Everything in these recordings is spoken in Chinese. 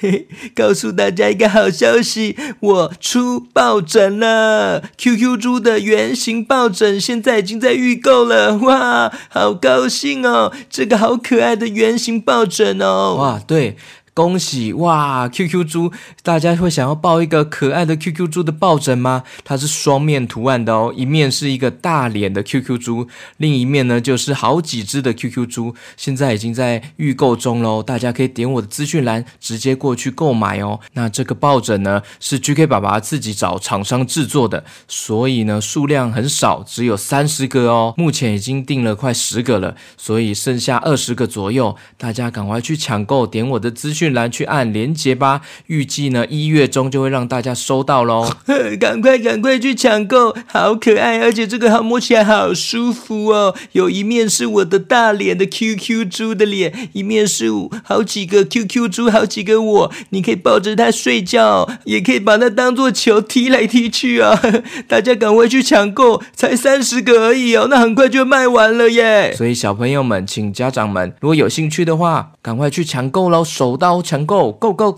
嘿，告诉大家一个好消息，我出抱枕了！QQ 猪的圆形抱枕现在已经在预购了，哇，好高兴哦！这个好可爱的圆形抱枕哦，哇，对。恭喜哇！QQ 猪，大家会想要抱一个可爱的 QQ 猪的抱枕吗？它是双面图案的哦，一面是一个大脸的 QQ 猪，另一面呢就是好几只的 QQ 猪。现在已经在预购中喽，大家可以点我的资讯栏直接过去购买哦。那这个抱枕呢是 GK 爸爸自己找厂商制作的，所以呢数量很少，只有三十个哦。目前已经订了快十个了，所以剩下二十个左右，大家赶快去抢购，点我的资讯。讯栏去按连接吧，预计呢一月中就会让大家收到喽。赶快赶快去抢购，好可爱，而且这个好摸起来好舒服哦。有一面是我的大脸的 QQ 猪的脸，一面是好几个 QQ 猪，好几个我。你可以抱着它睡觉，也可以把它当做球踢来踢去啊。大家赶快去抢购，才三十个而已哦，那很快就卖完了耶。所以小朋友们，请家长们如果有兴趣的话，赶快去抢购喽，手到。高强购，Go Go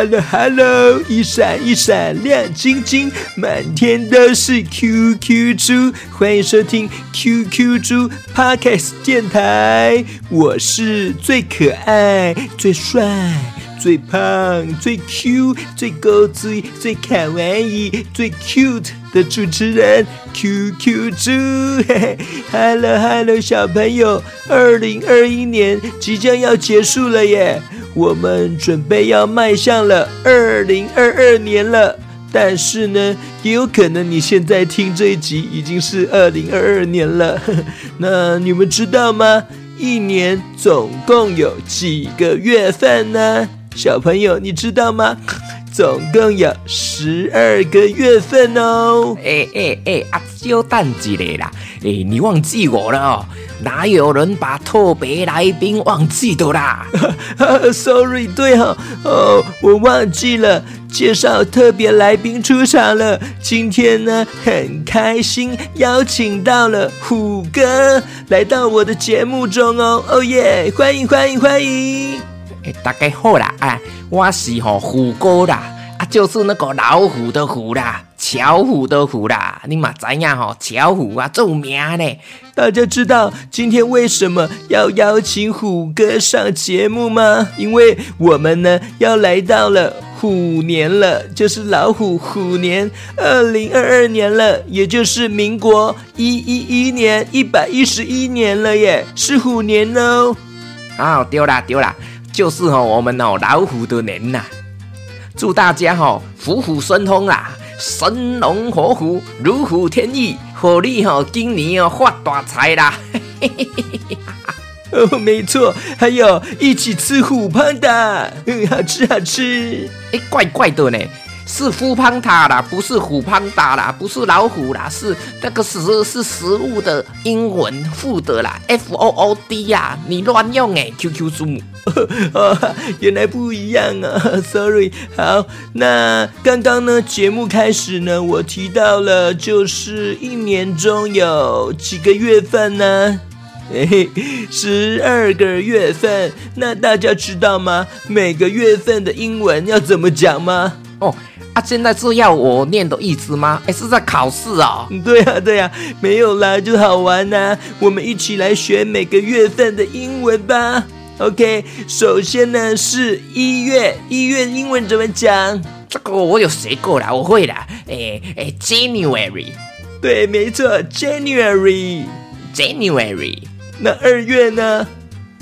Hello Hello，一闪一闪亮晶晶，满天都是 QQ 猪，欢迎收听 QQ 猪 Podcast 电台，我是最可爱、最帅、最胖、最 Q、最高最最卡哇伊、最 cute 的主持人 QQ 猪。Hello，Hello，小朋友，二零二一年即将要结束了耶。我们准备要迈向了二零二二年了，但是呢，也有可能你现在听这一集已经是二零二二年了。那你们知道吗？一年总共有几个月份呢？小朋友，你知道吗？总共有十二个月份哦！哎哎哎，阿娇蛋子嘞啦！哎，你忘记我了哦？哪有人把特别来宾忘记的啦？Sorry，对哈，哦，我忘记了介绍特别来宾出场了。今天呢，很开心邀请到了虎哥来到我的节目中哦。哦耶，欢迎欢迎欢迎！大家好啦，哎，我是吼虎哥啦，啊，就是那个老虎的虎啦，巧虎的虎啦，你嘛知影吼，巧虎啊，著名呢。大家知道今天为什么要邀请虎哥上节目吗？因为我们呢要来到了虎年了，就是老虎虎年，二零二二年了，也就是民国一一一年一百一十一年了耶，是虎年哦。啊，丢啦丢啦。就是哦，我们哦老虎的年呐，祝大家哦虎虎生风啊，神龙活虎，如虎添翼，火力哦今年哦发大财啦！哦，没错，还有一起吃虎胖的，嗯，好吃好吃。哎，怪怪的呢。是虎胖塔啦，不是虎胖达啦，不是老虎啦，是那个食是食物的英文负的啦，F O O D 呀，你乱用哎，QQ 猪，原来不一样啊，Sorry。好，那刚刚呢，节目开始呢，我提到了，就是一年中有几个月份呢？十二个月份。那大家知道吗？每个月份的英文要怎么讲吗？哦。啊，现在是要我念的意思吗？哎，是在考试啊？对呀，对呀，没有啦，就好玩呐。我们一起来学每个月份的英文吧。OK，首先呢是一月，一月英文怎么讲？这个我有学过啦，我会啦。哎哎，January，对，没错，January，January。那二月呢？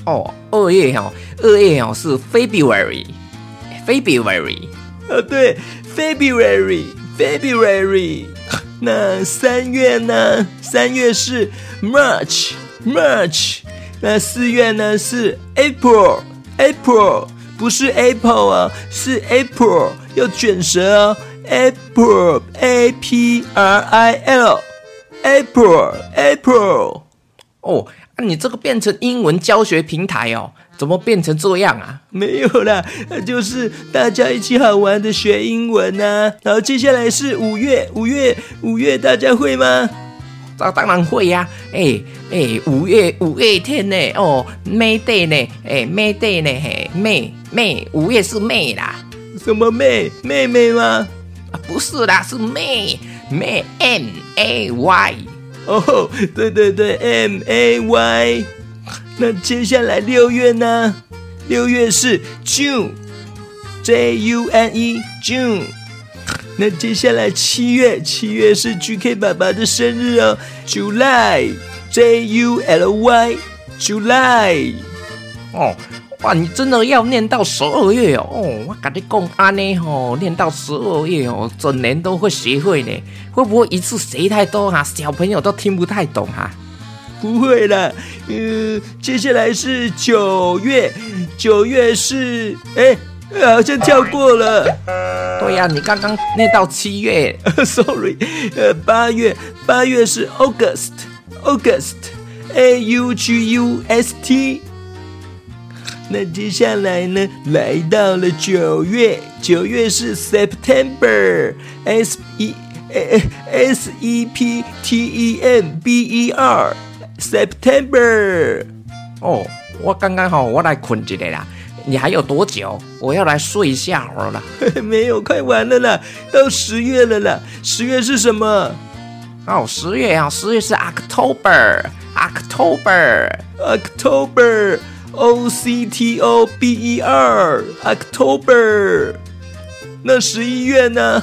哦，二月哦，二月哦是 February，February。哦，对，February，February。那三月呢？三月是 March，March。那四月呢是 April，April。不是 Apple 啊，是 April，要卷舌哦。April，A P R I L，April，April。哦，你这个变成英文教学平台哦？怎么变成这样啊？没有啦，就是大家一起好玩的学英文呐。然后接下来是五月，五月，五月，大家会吗？这当然会呀。哎哎，五月五月天呢？哦，May Day 呢？哎，May Day 呢？嘿，May May，五月是 May 啦。什么 May？妹妹吗？啊，不是啦，是 May May M A Y。哦，对对对，M A Y。那接下来六月呢？六月是 June，J U N E June。那接下来七月，七月是 G K 爸爸的生日哦，July，J U L Y，July。哦，哇，你真的要念到十二月哦？哦，我跟你讲，安呢吼，念到十二月哦，整年都会学会呢。会不会一次学太多哈，小朋友都听不太懂哈？不会啦，呃，接下来是九月，九月是哎，好像跳过了。对呀，你刚刚念到七月，sorry，呃，八月，八月是 August，August，A U G U S T。那接下来呢，来到了九月，九月是 September，S E S E P T E M B E R。September，哦，我刚刚好，我来困一下啦。你还有多久？我要来睡一下好了。没有，快完了啦，到十月了啦。十月是什么？哦，十月啊，十月是 October，October，October，O C T O B E R，October。那十一月呢？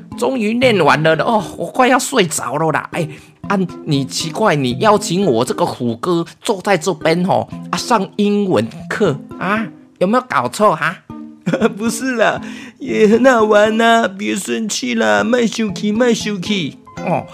终于念完了哦，我快要睡着了啦！哎，啊，你奇怪，你邀请我这个虎哥坐在这边哦，啊，上英文课啊，有没有搞错哈？不是啦，也很好玩呐，别生气啦，卖生气，卖生气哦。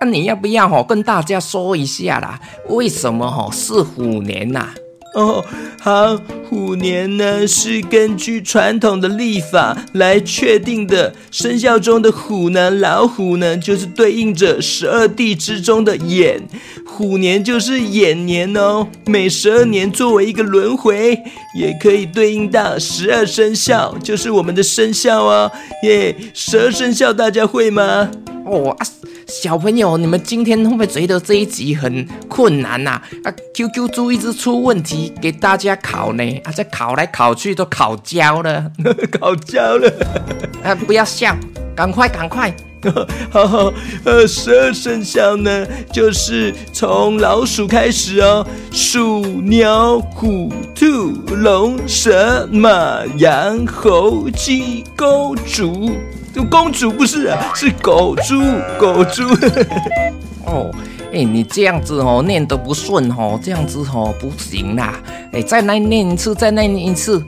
啊，你要不要哦跟大家说一下啦？为什么哦是虎年呐？哦，好，虎年呢是根据传统的历法来确定的。生肖中的虎呢，老虎呢，就是对应着十二地之中的眼，虎年就是眼年哦。每十二年作为一个轮回，也可以对应到十二生肖，就是我们的生肖哦。耶，十二生肖大家会吗？哦啊。小朋友，你们今天会不会觉得这一集很困难呐？啊，QQ 猪一直出问题，给大家考呢？啊，这考来考去都考焦了，考焦了。啊，不要笑，赶快赶快。好好，呃，十二生肖呢，就是从老鼠开始哦，鼠、牛、虎、兔、龙、蛇、马、羊、猴、鸡、狗、猪。公主不是啊，是狗猪，狗猪。哦，哎，你这样子哦，念得不顺哦，这样子哦不行啦。哎，再来念一次，再来念一次。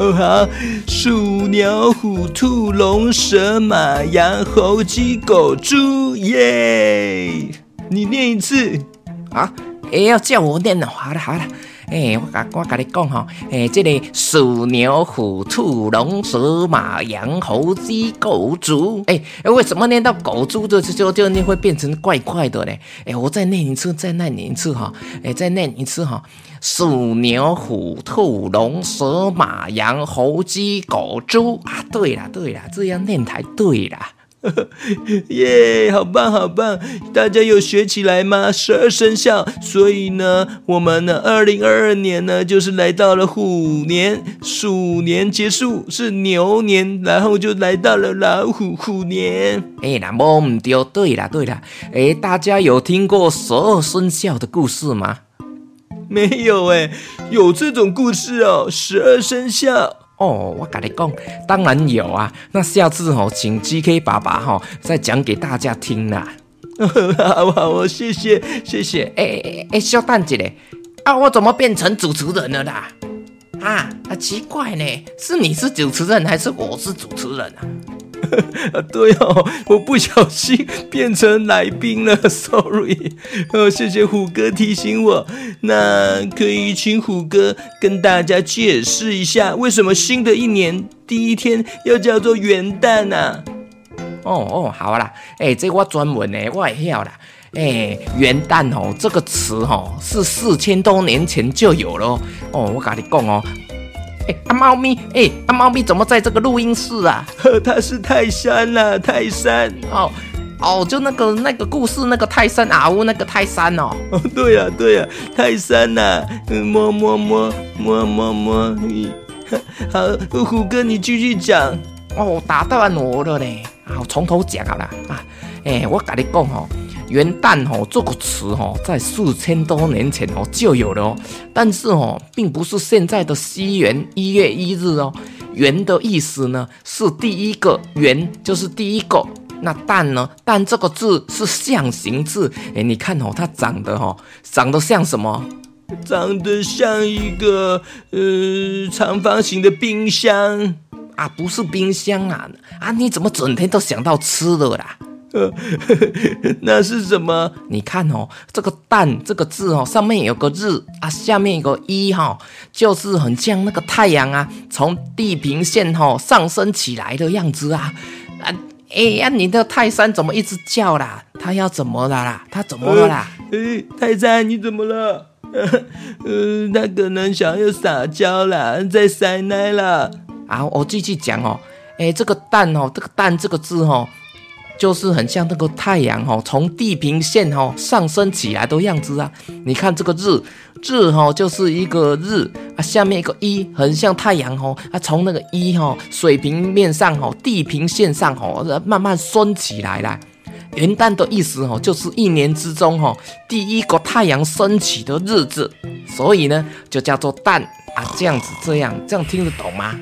哦好，鼠、牛、虎、兔、龙、蛇、马、羊、猴、鸡、狗、猪，耶！你念一次啊？也，要叫我念的，好了好了。诶，我甲我甲你讲吼，诶，这个鼠牛虎兔龙蛇马羊猴鸡狗猪，诶，诶，为什么念到狗猪的就就念会变成怪怪的嘞？诶，我再念一次，再念一次哈，诶，再念一次哈，鼠牛虎兔龙蛇马羊猴鸡狗猪啊，对啦对啦，这样念才对啦。耶，好棒好棒！大家有学起来吗？十二生肖，所以呢，我们呢，二零二二年呢，就是来到了虎年，鼠年结束是牛年，然后就来到了老虎虎年。哎，那么唔对，对啦对啦，哎，大家有听过十二生肖的故事吗？没有哎，有这种故事哦，十二生肖。哦，我跟你讲，当然有啊。那下次哦，请 GK 爸爸哈再讲给大家听啦。好好，我谢谢谢谢。哎哎哎，小蛋姐嘞，啊，我怎么变成主持人了啦？啊啊，奇怪呢，是你是主持人还是我是主持人啊？对哦，我不小心变成来宾了，sorry。哦，谢谢虎哥提醒我。那可以请虎哥跟大家解释一下，为什么新的一年第一天要叫做元旦呢？哦哦，好啦，哎，这我专门呢，我也晓啦。哎，元旦哦，这个词哦，是四千多年前就有了。哦，我跟你讲哦。啊，猫咪，哎，啊，猫咪怎么在这个录音室啊？呵它是泰山啦，泰山哦，哦，就那个那个故事那个泰山啊呜，那个泰山哦。哦，对呀，对呀，泰山呐，摸摸摸摸摸摸，好，虎哥你继续讲。哦，打断我了嘞，好，从头讲好了啊。哎，我跟你讲哦。元旦哦，这个词哦，在四千多年前哦就有了哦，但是哦，并不是现在的西元一月一日哦。元的意思呢是第一个元，就是第一个。那旦呢？旦这个字是象形字，哎，你看哦，它长得哦，长得像什么？长得像一个呃长方形的冰箱啊，不是冰箱啊啊！你怎么整天都想到吃的啦？呃，那是什么？你看哦，这个“蛋”这个字哦，上面有个日啊，下面有个一哈，就是很像那个太阳啊，从地平线哈上升起来的样子啊啊！哎呀，你的泰山怎么一直叫啦？他要怎么了啦？他怎么了啦？哎，泰山你怎么了？呃，他可能想要撒娇啦，在塞奶啦。啊，我继续讲哦，哎，这个“蛋”哦，这个“蛋”这个字哦。就是很像那个太阳哦，从地平线哦上升起来的样子啊！你看这个日日哈，就是一个日啊，下面一个一，很像太阳哦啊，从那个一哈水平面上哦，地平线上哦，慢慢升起来了。元旦的意思哦，就是一年之中哦第一个太阳升起的日子，所以呢就叫做旦啊，这样子这样这样听得懂吗？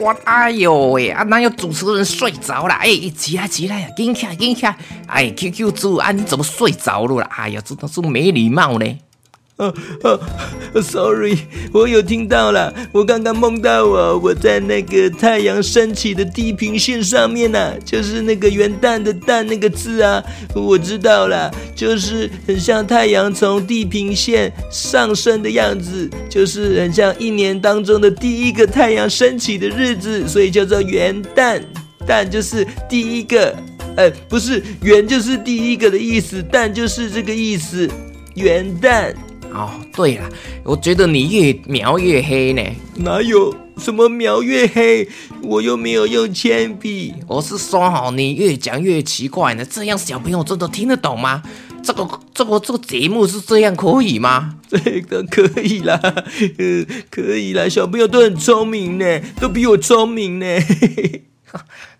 我哎呦喂啊！哪有主持人睡着了？哎，起来起来呀，紧起来紧起来！哎，QQ 猪啊，你怎么睡着了？哎呀，这都是没礼貌呢。呃 呃，sorry，我有听到了。我刚刚梦到我我在那个太阳升起的地平线上面呢，就是那个元旦的旦那个字啊。我知道了，就是很像太阳从地平线上升的样子，就是很像一年当中的第一个太阳升起的日子，所以叫做元旦。旦就是第一个，呃，不是元就是第一个的意思，旦就是这个意思，元旦。哦，对了，我觉得你越描越黑呢。哪有什么描越黑？我又没有用铅笔。我是说，好，你越讲越奇怪呢。这样小朋友真的听得懂吗？这个、这个、这个节目是这样可以吗？这个可以啦，呃，可以啦。小朋友都很聪明呢，都比我聪明呢。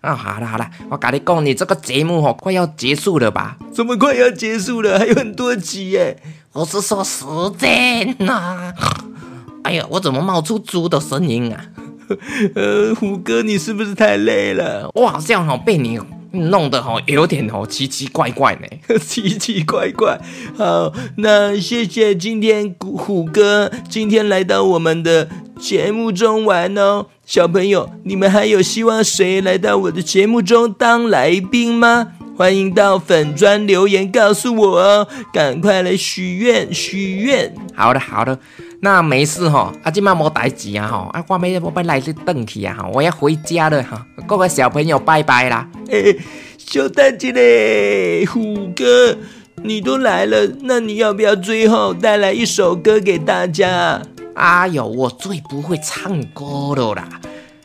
啊，好了好了，我跟你讲，你这个节目哦，快要结束了吧？怎么快要结束了？还有很多集耶。我是说时间呐！哎呀，我怎么冒出猪的声音啊？呃，虎哥，你是不是太累了？我好像好被你弄得好有点哦奇奇怪怪呢，奇奇怪怪。好，那谢谢今天虎哥今天来到我们的节目中玩哦。小朋友，你们还有希望谁来到我的节目中当来宾吗？欢迎到粉砖留言告诉我哦，赶快来许愿许愿。好的好的，那没事哈，阿今嘛没代志啊哈，啊我没我没来去等去啊哈，我要回家了哈，各位小朋友拜拜啦。哎，小蛋姐嘞，虎哥，你都来了，那你要不要最后带来一首歌给大家？哎呦，我最不会唱歌了啦。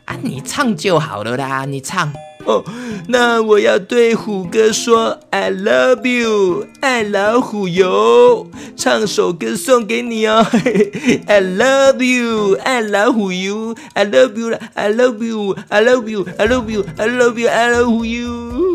啊，你唱就好了啦，你唱。哦，那我要对虎哥说 I love you，爱老虎油，唱首歌送给你哦。I love you，爱老虎油，I love you，I love you，I love you，I love you，I love you，I love you。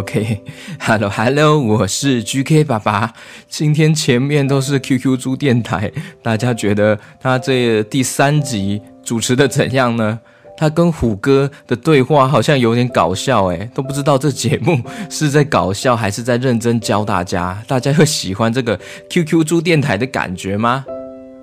OK，Hello Hello，我是 GK 爸爸。今天前面都是 QQ 猪电台，大家觉得他这第三集主持的怎样呢？他跟虎哥的对话好像有点搞笑诶，都不知道这节目 是在搞笑还是在认真教大家。大家会喜欢这个 QQ 猪电台的感觉吗？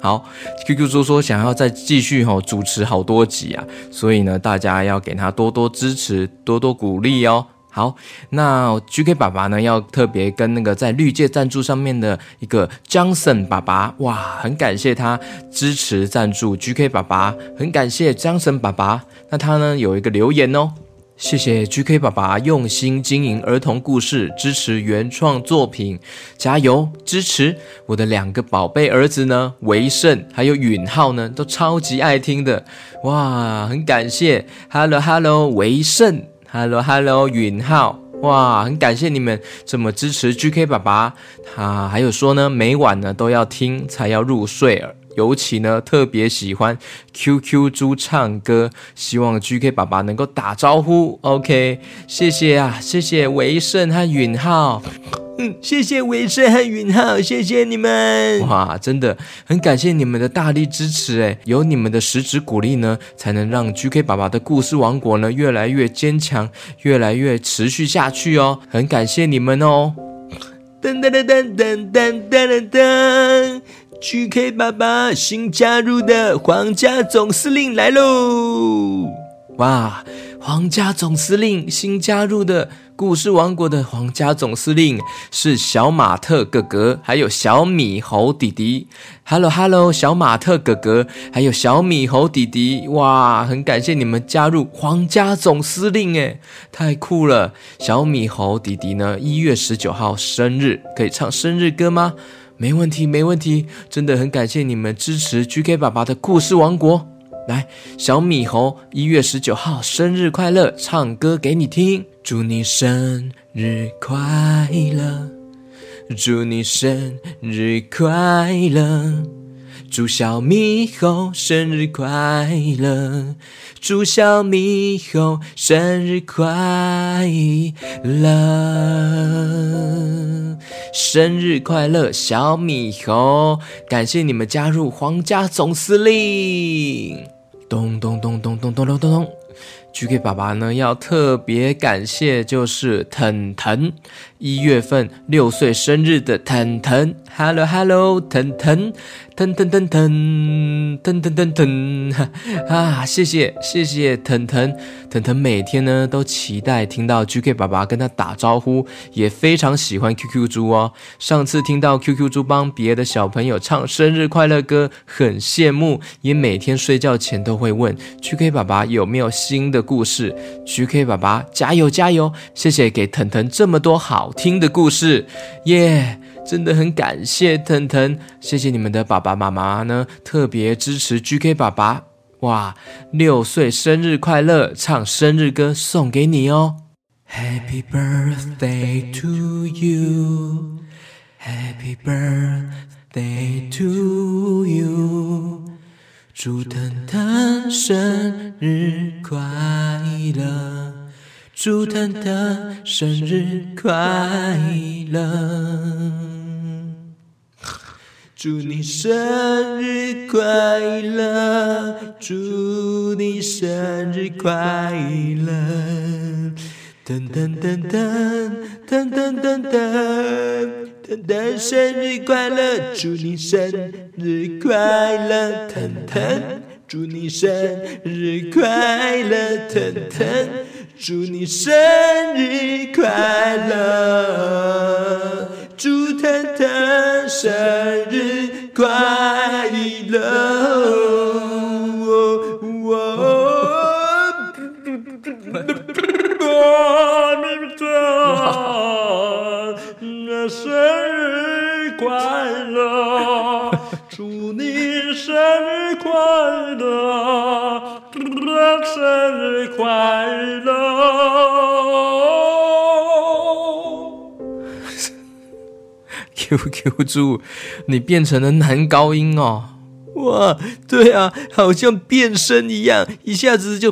好，QQ 猪说想要再继续吼主持好多集啊，所以呢，大家要给他多多支持，多多鼓励哦。好，那 GK 爸爸呢？要特别跟那个在绿界赞助上面的一个 Johnson 爸爸，哇，很感谢他支持赞助 GK 爸爸，很感谢 Johnson 爸爸。那他呢有一个留言哦，谢谢 GK 爸爸用心经营儿童故事，支持原创作品，加油支持我的两个宝贝儿子呢，维胜还有允浩呢，都超级爱听的，哇，很感谢，Hello Hello 维胜。Hello，Hello，允浩，哇，很感谢你们这么支持 GK 爸爸。他还有说呢，每晚呢都要听才要入睡，尤其呢特别喜欢 QQ 猪唱歌，希望 GK 爸爸能够打招呼。OK，谢谢啊，谢谢维盛和允浩。嗯，谢谢维生和允浩，谢谢你们！哇，真的很感谢你们的大力支持哎，有你们的实质鼓励呢，才能让 GK 爸爸的故事王国呢越来越坚强，越来越持续下去哦。很感谢你们哦！噔噔噔噔噔噔噔噔，GK 爸爸新加入的皇家总司令来喽！哇，皇家总司令新加入的。故事王国的皇家总司令是小马特哥哥，还有小米猴弟弟。Hello Hello，小马特哥哥，还有小米猴弟弟，哇，很感谢你们加入皇家总司令，哎，太酷了！小米猴弟弟呢，一月十九号生日，可以唱生日歌吗？没问题，没问题，真的很感谢你们支持 GK 爸爸的故事王国。来，小米猴一月十九号生日快乐，唱歌给你听。祝你生日快乐，祝你生日快乐，祝小米猴生日快乐，祝小米猴生日快乐，生日快乐，小米猴！感谢你们加入皇家总司令。咚咚咚咚咚咚咚咚咚！GK 爸爸呢要特别感谢，就是腾腾，一月份六岁生日的腾腾，Hello Hello，腾腾。腾腾腾腾腾腾腾腾 啊！谢谢谢谢腾腾腾腾，每天呢都期待听到 GK 爸爸跟他打招呼，也非常喜欢 QQ 猪哦。上次听到 QQ 猪帮别的小朋友唱生日快乐歌，很羡慕，也每天睡觉前都会问 GK 爸爸有没有新的故事。GK 爸爸加油加油！谢谢给腾腾这么多好听的故事，耶！真的很感谢腾腾，谢谢你们的爸爸妈妈呢，特别支持 GK 爸爸。哇，六岁生日快乐，唱生日歌送给你哦。Happy birthday to you, Happy birthday to you，祝腾腾生日快乐。祝腾腾生日快乐！祝你生日快乐！祝你生日快乐！噔噔噔噔噔噔噔噔噔噔，生日快乐！祝你生日快乐！腾腾，祝你生日快乐！腾腾。祝你生日快乐，祝腾腾生日快乐。QQ 猪，你变成了男高音哦。哇，对啊，好像变身一样，一下子就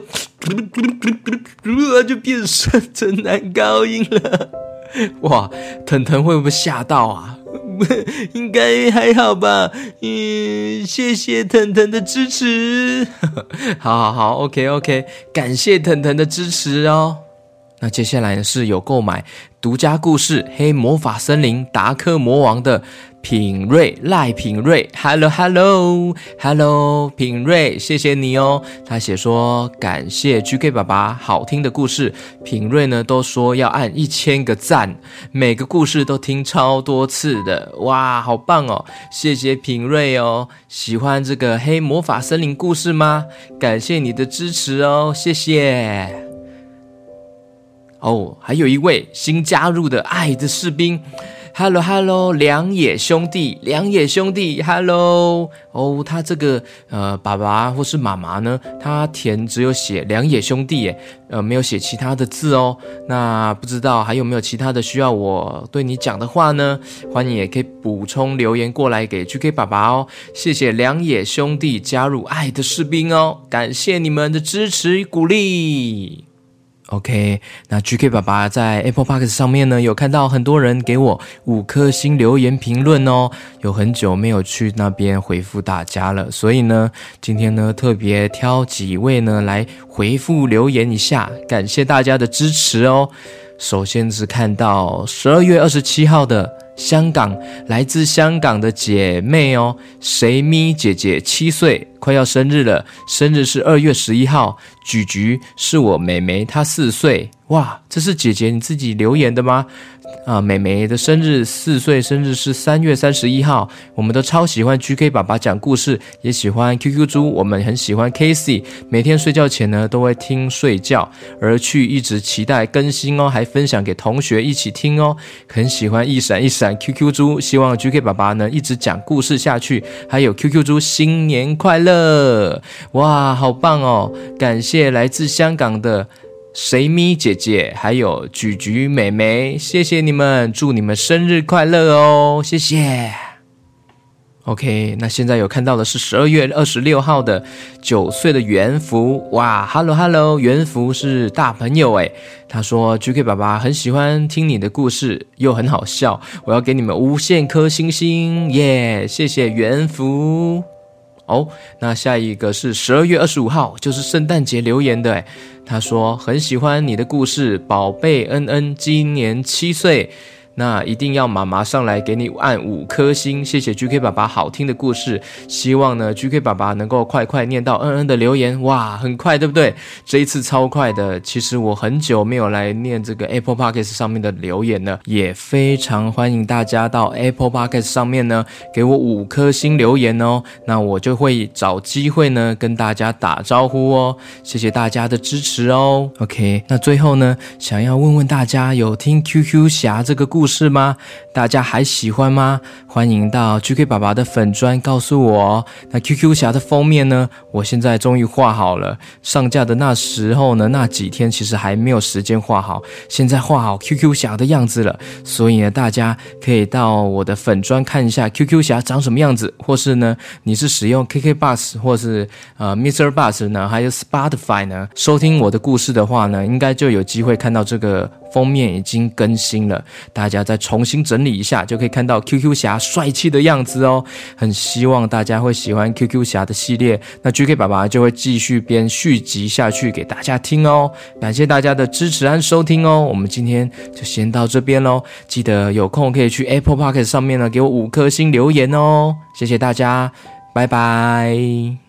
就变身成男高音了。哇，腾腾会不会吓到啊？应该还好吧？嗯，谢谢腾腾的支持。好好好，OK OK，感谢腾腾的支持哦。那接下来呢是有购买独家故事《黑魔法森林达克魔王》的品瑞赖品瑞，Hello Hello Hello，品瑞，谢谢你哦。他写说感谢 GK 爸爸好听的故事，品瑞呢都说要按一千个赞，每个故事都听超多次的，哇，好棒哦！谢谢品瑞哦，喜欢这个黑魔法森林故事吗？感谢你的支持哦，谢谢。哦，还有一位新加入的爱的士兵，Hello Hello，两野兄弟，两野兄弟，Hello。哦，他这个呃爸爸或是妈妈呢，他填只有写两野兄弟，耶，呃没有写其他的字哦。那不知道还有没有其他的需要我对你讲的话呢？欢迎也可以补充留言过来给 GK 爸爸哦。谢谢两野兄弟加入爱的士兵哦，感谢你们的支持与鼓励。OK，那 GK 爸爸在 Apple Park 上面呢，有看到很多人给我五颗星留言评论哦，有很久没有去那边回复大家了，所以呢，今天呢特别挑几位呢来回复留言一下，感谢大家的支持哦。首先是看到十二月二十七号的。香港来自香港的姐妹哦，谁咪姐姐七岁，快要生日了，生日是二月十一号。菊菊是我妹妹，她四岁。哇，这是姐姐你自己留言的吗？啊，妹妹的生日四岁，生日是三月三十一号。我们都超喜欢 GK 爸爸讲故事，也喜欢 QQ 猪，我们很喜欢 Casey，每天睡觉前呢都会听睡觉，而去一直期待更新哦，还分享给同学一起听哦，很喜欢一闪一闪 QQ 猪，希望 GK 爸爸呢一直讲故事下去，还有 QQ 猪新年快乐！哇，好棒哦，感谢来自香港的。谁咪姐姐，还有菊菊妹妹，谢谢你们，祝你们生日快乐哦，谢谢。OK，那现在有看到的是十二月二十六号的九岁的元福，哇，Hello Hello，元福是大朋友诶，他说 GK 爸爸很喜欢听你的故事，又很好笑，我要给你们无限颗星星，耶，谢谢元福。哦，那下一个是十二月二十五号，就是圣诞节留言的，他说很喜欢你的故事，宝贝恩恩今年七岁。那一定要妈妈上来给你按五颗星，谢谢 GK 爸爸好听的故事，希望呢 GK 爸爸能够快快念到恩恩的留言，哇，很快对不对？这一次超快的，其实我很久没有来念这个 Apple Podcast 上面的留言了，也非常欢迎大家到 Apple Podcast 上面呢给我五颗星留言哦，那我就会找机会呢跟大家打招呼哦，谢谢大家的支持哦。OK，那最后呢，想要问问大家，有听 QQ 侠这个故？故事吗？大家还喜欢吗？欢迎到 GK 爸爸的粉砖告诉我哦。那 QQ 侠的封面呢？我现在终于画好了。上架的那时候呢，那几天其实还没有时间画好。现在画好 QQ 侠的样子了，所以呢，大家可以到我的粉砖看一下 QQ 侠长什么样子，或是呢，你是使用 KK Bus 或是呃 Mr. Bus 呢，还有 Spotify 呢，收听我的故事的话呢，应该就有机会看到这个封面已经更新了。大家再重新整理一下，就可以看到 QQ 侠帅气的样子哦。很希望大家会喜欢 QQ 侠的系列，那 GK 爸爸就会继续编续集下去给大家听哦。感谢大家的支持和收听哦。我们今天就先到这边喽，记得有空可以去 Apple Podcast 上面呢给我五颗星留言哦。谢谢大家，拜拜。